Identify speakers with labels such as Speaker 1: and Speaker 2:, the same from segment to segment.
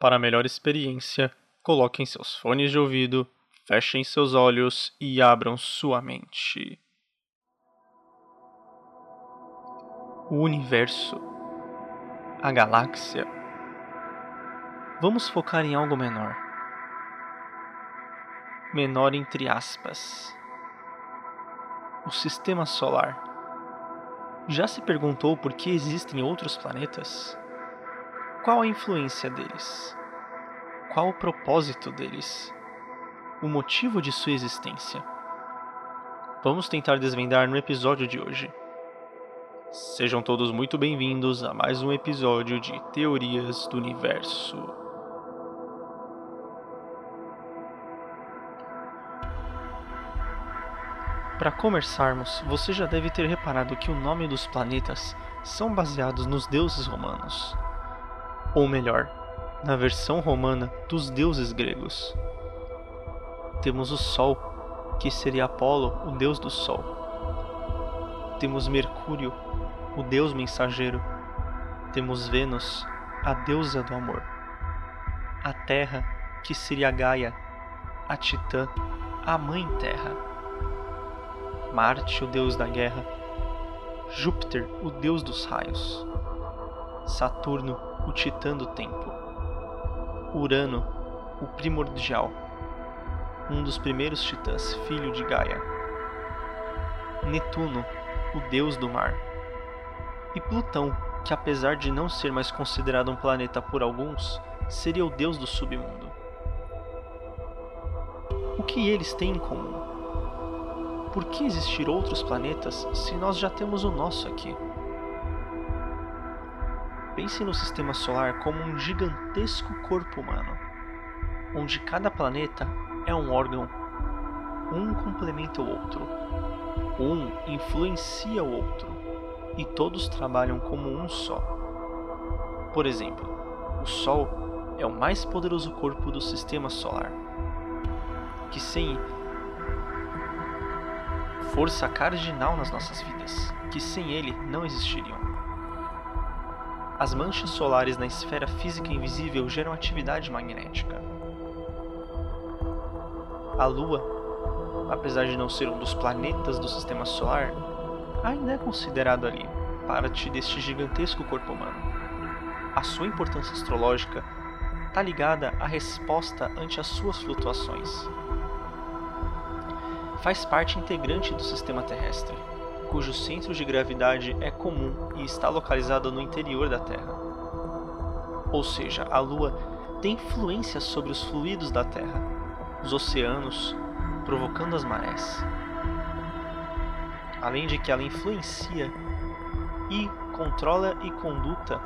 Speaker 1: Para melhor experiência, coloquem seus fones de ouvido, fechem seus olhos e abram sua mente. O universo, a galáxia. Vamos focar em algo menor. Menor entre aspas. O sistema solar. Já se perguntou por que existem outros planetas? Qual a influência deles? Qual o propósito deles? O motivo de sua existência? Vamos tentar desvendar no episódio de hoje. Sejam todos muito bem-vindos a mais um episódio de Teorias do Universo. Para começarmos, você já deve ter reparado que o nome dos planetas são baseados nos deuses romanos ou melhor, na versão romana dos deuses gregos. Temos o Sol, que seria Apolo, o deus do Sol. Temos Mercúrio, o deus mensageiro. Temos Vênus, a deusa do amor. A Terra, que seria Gaia, a Titã, a Mãe Terra. Marte, o deus da guerra. Júpiter, o deus dos raios. Saturno, o titã do tempo. Urano, o primordial, um dos primeiros titãs, filho de Gaia. Netuno, o deus do mar. E Plutão, que apesar de não ser mais considerado um planeta por alguns, seria o deus do submundo. O que eles têm em comum? Por que existir outros planetas se nós já temos o nosso aqui? Pense no sistema solar como um gigantesco corpo humano, onde cada planeta é um órgão. Um complementa o outro. Um influencia o outro. E todos trabalham como um só. Por exemplo, o Sol é o mais poderoso corpo do sistema solar, que sem força cardinal nas nossas vidas, que sem ele não existiriam. As manchas solares na esfera física invisível geram atividade magnética. A Lua, apesar de não ser um dos planetas do sistema solar, ainda é considerado ali, parte deste gigantesco corpo humano. A sua importância astrológica está ligada à resposta ante as suas flutuações. Faz parte integrante do sistema terrestre cujo centro de gravidade é comum e está localizado no interior da Terra. Ou seja, a Lua tem influência sobre os fluidos da Terra, os oceanos, provocando as marés. Além de que ela influencia e controla e conduta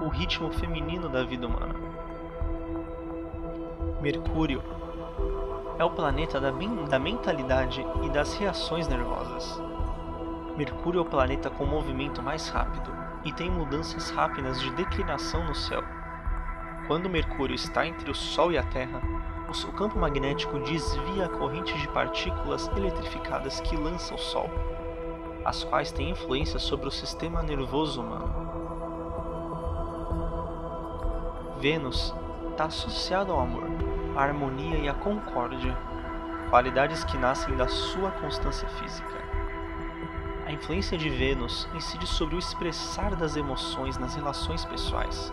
Speaker 1: o ritmo feminino da vida humana. Mercúrio é o planeta da, da mentalidade e das reações nervosas. Mercúrio é o planeta com movimento mais rápido e tem mudanças rápidas de declinação no céu. Quando Mercúrio está entre o Sol e a Terra, o seu campo magnético desvia a corrente de partículas eletrificadas que lança o Sol, as quais têm influência sobre o sistema nervoso humano. Vênus está associado ao amor, à harmonia e à concórdia, qualidades que nascem da sua constância física. A influência de Vênus incide sobre o expressar das emoções nas relações pessoais,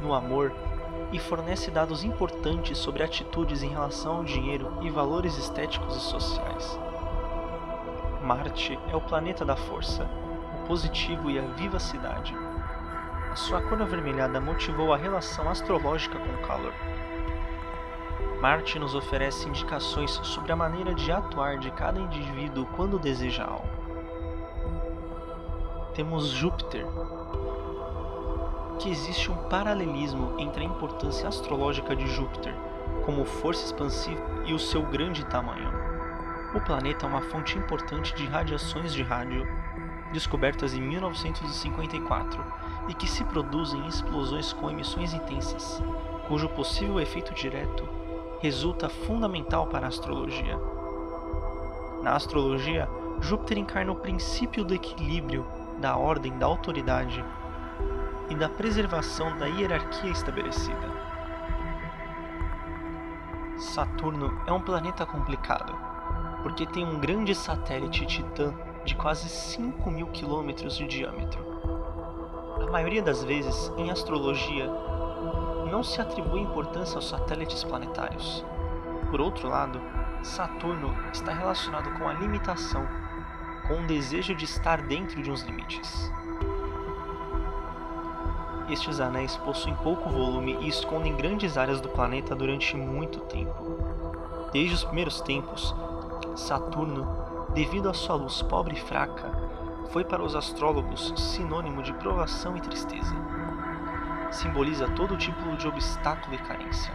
Speaker 1: no amor e fornece dados importantes sobre atitudes em relação ao dinheiro e valores estéticos e sociais. Marte é o planeta da força, o positivo e a vivacidade. A sua cor avermelhada motivou a relação astrológica com o calor. Marte nos oferece indicações sobre a maneira de atuar de cada indivíduo quando deseja algo temos Júpiter, que existe um paralelismo entre a importância astrológica de Júpiter como força expansiva e o seu grande tamanho. O planeta é uma fonte importante de radiações de rádio descobertas em 1954 e que se produzem em explosões com emissões intensas, cujo possível efeito direto resulta fundamental para a astrologia. Na astrologia, Júpiter encarna o princípio do equilíbrio da ordem da autoridade e da preservação da hierarquia estabelecida. Saturno é um planeta complicado, porque tem um grande satélite Titã de quase 5 mil quilômetros de diâmetro. A maioria das vezes, em astrologia, não se atribui importância aos satélites planetários. Por outro lado, Saturno está relacionado com a limitação, com o desejo de estar dentro de uns limites. Estes anéis possuem pouco volume e escondem grandes áreas do planeta durante muito tempo. Desde os primeiros tempos, Saturno, devido à sua luz pobre e fraca, foi para os astrólogos sinônimo de provação e tristeza. Simboliza todo tipo de obstáculo e carência.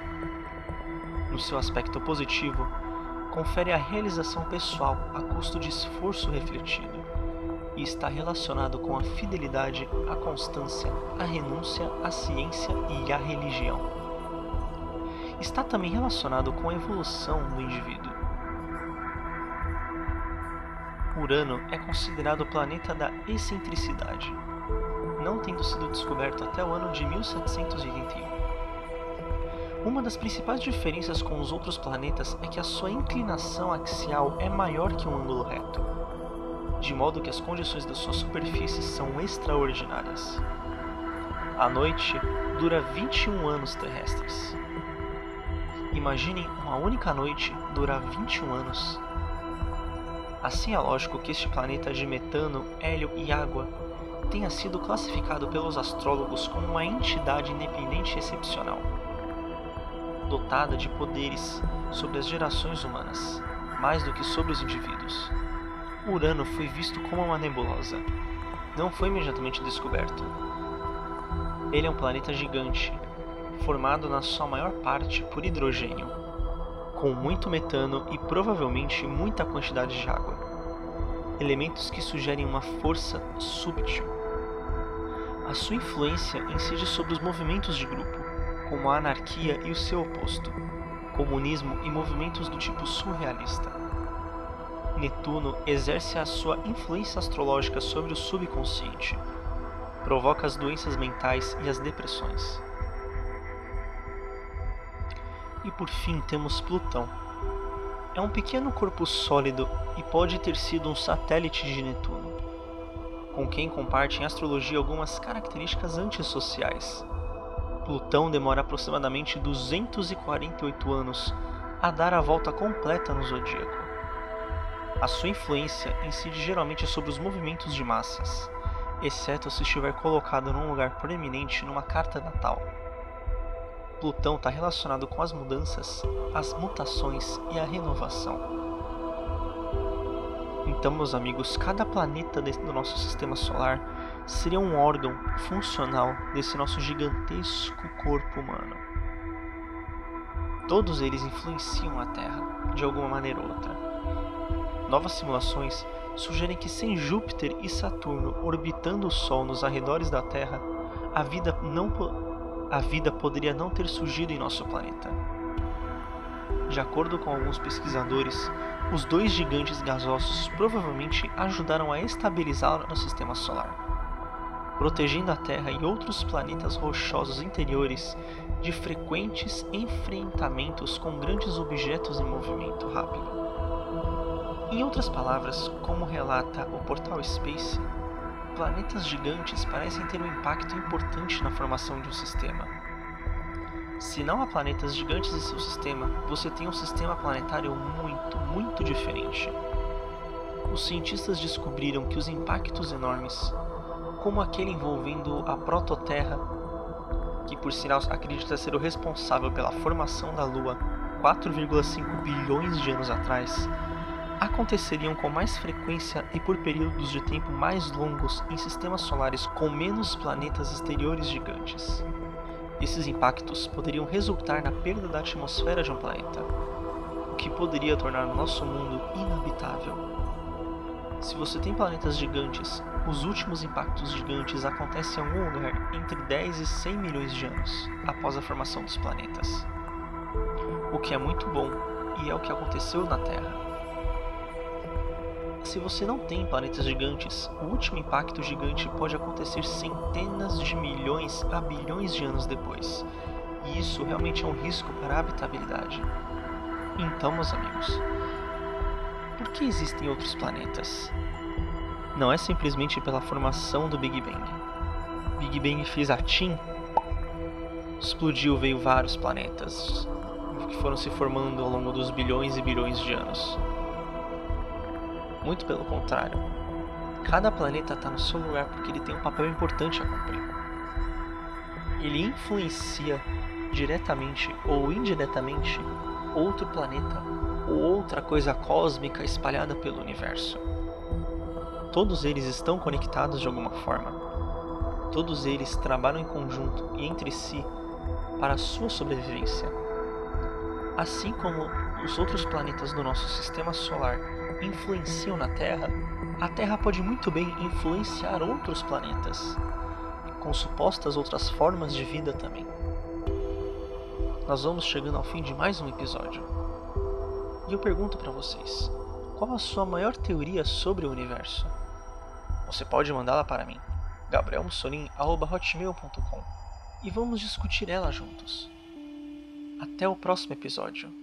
Speaker 1: No seu aspecto positivo, confere a realização pessoal a custo de esforço refletido e está relacionado com a fidelidade, a constância, a renúncia, a ciência e a religião. Está também relacionado com a evolução do indivíduo. Urano é considerado o planeta da excentricidade, não tendo sido descoberto até o ano de 1781. Uma das principais diferenças com os outros planetas é que a sua inclinação axial é maior que um ângulo reto de modo que as condições da sua superfície são extraordinárias. A noite dura 21 anos terrestres. Imaginem uma única noite durar 21 anos. Assim é lógico que este planeta de metano, hélio e água tenha sido classificado pelos astrólogos como uma entidade independente excepcional, dotada de poderes sobre as gerações humanas, mais do que sobre os indivíduos. Urano foi visto como uma nebulosa. Não foi imediatamente descoberto. Ele é um planeta gigante, formado na sua maior parte por hidrogênio, com muito metano e provavelmente muita quantidade de água. Elementos que sugerem uma força súbtil. A sua influência incide sobre os movimentos de grupo, como a anarquia e o seu oposto, comunismo e movimentos do tipo surrealista. Netuno exerce a sua influência astrológica sobre o subconsciente, provoca as doenças mentais e as depressões. E por fim temos Plutão. É um pequeno corpo sólido e pode ter sido um satélite de Netuno, com quem comparte em astrologia algumas características antissociais. Plutão demora aproximadamente 248 anos a dar a volta completa no zodíaco. A sua influência incide geralmente sobre os movimentos de massas, exceto se estiver colocado num lugar proeminente numa carta natal. Plutão está relacionado com as mudanças, as mutações e a renovação. Então, meus amigos, cada planeta do nosso sistema solar seria um órgão funcional desse nosso gigantesco corpo humano. Todos eles influenciam a Terra, de alguma maneira ou outra. Novas simulações sugerem que sem Júpiter e Saturno orbitando o Sol nos arredores da Terra, a vida, não, a vida poderia não ter surgido em nosso planeta. De acordo com alguns pesquisadores, os dois gigantes gasosos provavelmente ajudaram a estabilizar o sistema solar, protegendo a Terra e outros planetas rochosos interiores de frequentes enfrentamentos com grandes objetos em movimento rápido. Em outras palavras, como relata o portal Space, planetas gigantes parecem ter um impacto importante na formação de um sistema. Se não há planetas gigantes em seu sistema, você tem um sistema planetário muito, muito diferente. Os cientistas descobriram que os impactos enormes, como aquele envolvendo a prototerra, que por sinal acredita ser o responsável pela formação da Lua 4,5 bilhões de anos atrás, aconteceriam com mais frequência e por períodos de tempo mais longos em sistemas solares com menos planetas exteriores gigantes. Esses impactos poderiam resultar na perda da atmosfera de um planeta, o que poderia tornar nosso mundo inabitável. Se você tem planetas gigantes, os últimos impactos gigantes acontecem em algum lugar entre 10 e 100 milhões de anos após a formação dos planetas. O que é muito bom e é o que aconteceu na Terra. Se você não tem planetas gigantes, o último impacto gigante pode acontecer centenas de milhões a bilhões de anos depois, e isso realmente é um risco para a habitabilidade. Então, meus amigos, por que existem outros planetas? Não é simplesmente pela formação do Big Bang. Big Bang fez a Tim, explodiu, veio vários planetas que foram se formando ao longo dos bilhões e bilhões de anos. Muito pelo contrário, cada planeta está no seu lugar porque ele tem um papel importante a cumprir. Ele influencia diretamente ou indiretamente outro planeta ou outra coisa cósmica espalhada pelo universo. Todos eles estão conectados de alguma forma. Todos eles trabalham em conjunto e entre si para a sua sobrevivência. Assim como os outros planetas do nosso sistema solar influenciam na Terra, a Terra pode muito bem influenciar outros planetas, com supostas outras formas de vida também. Nós vamos chegando ao fim de mais um episódio. E eu pergunto para vocês: qual a sua maior teoria sobre o universo? Você pode mandá-la para mim, gabrielmussolin.hotmail.com e vamos discutir ela juntos. Até o próximo episódio.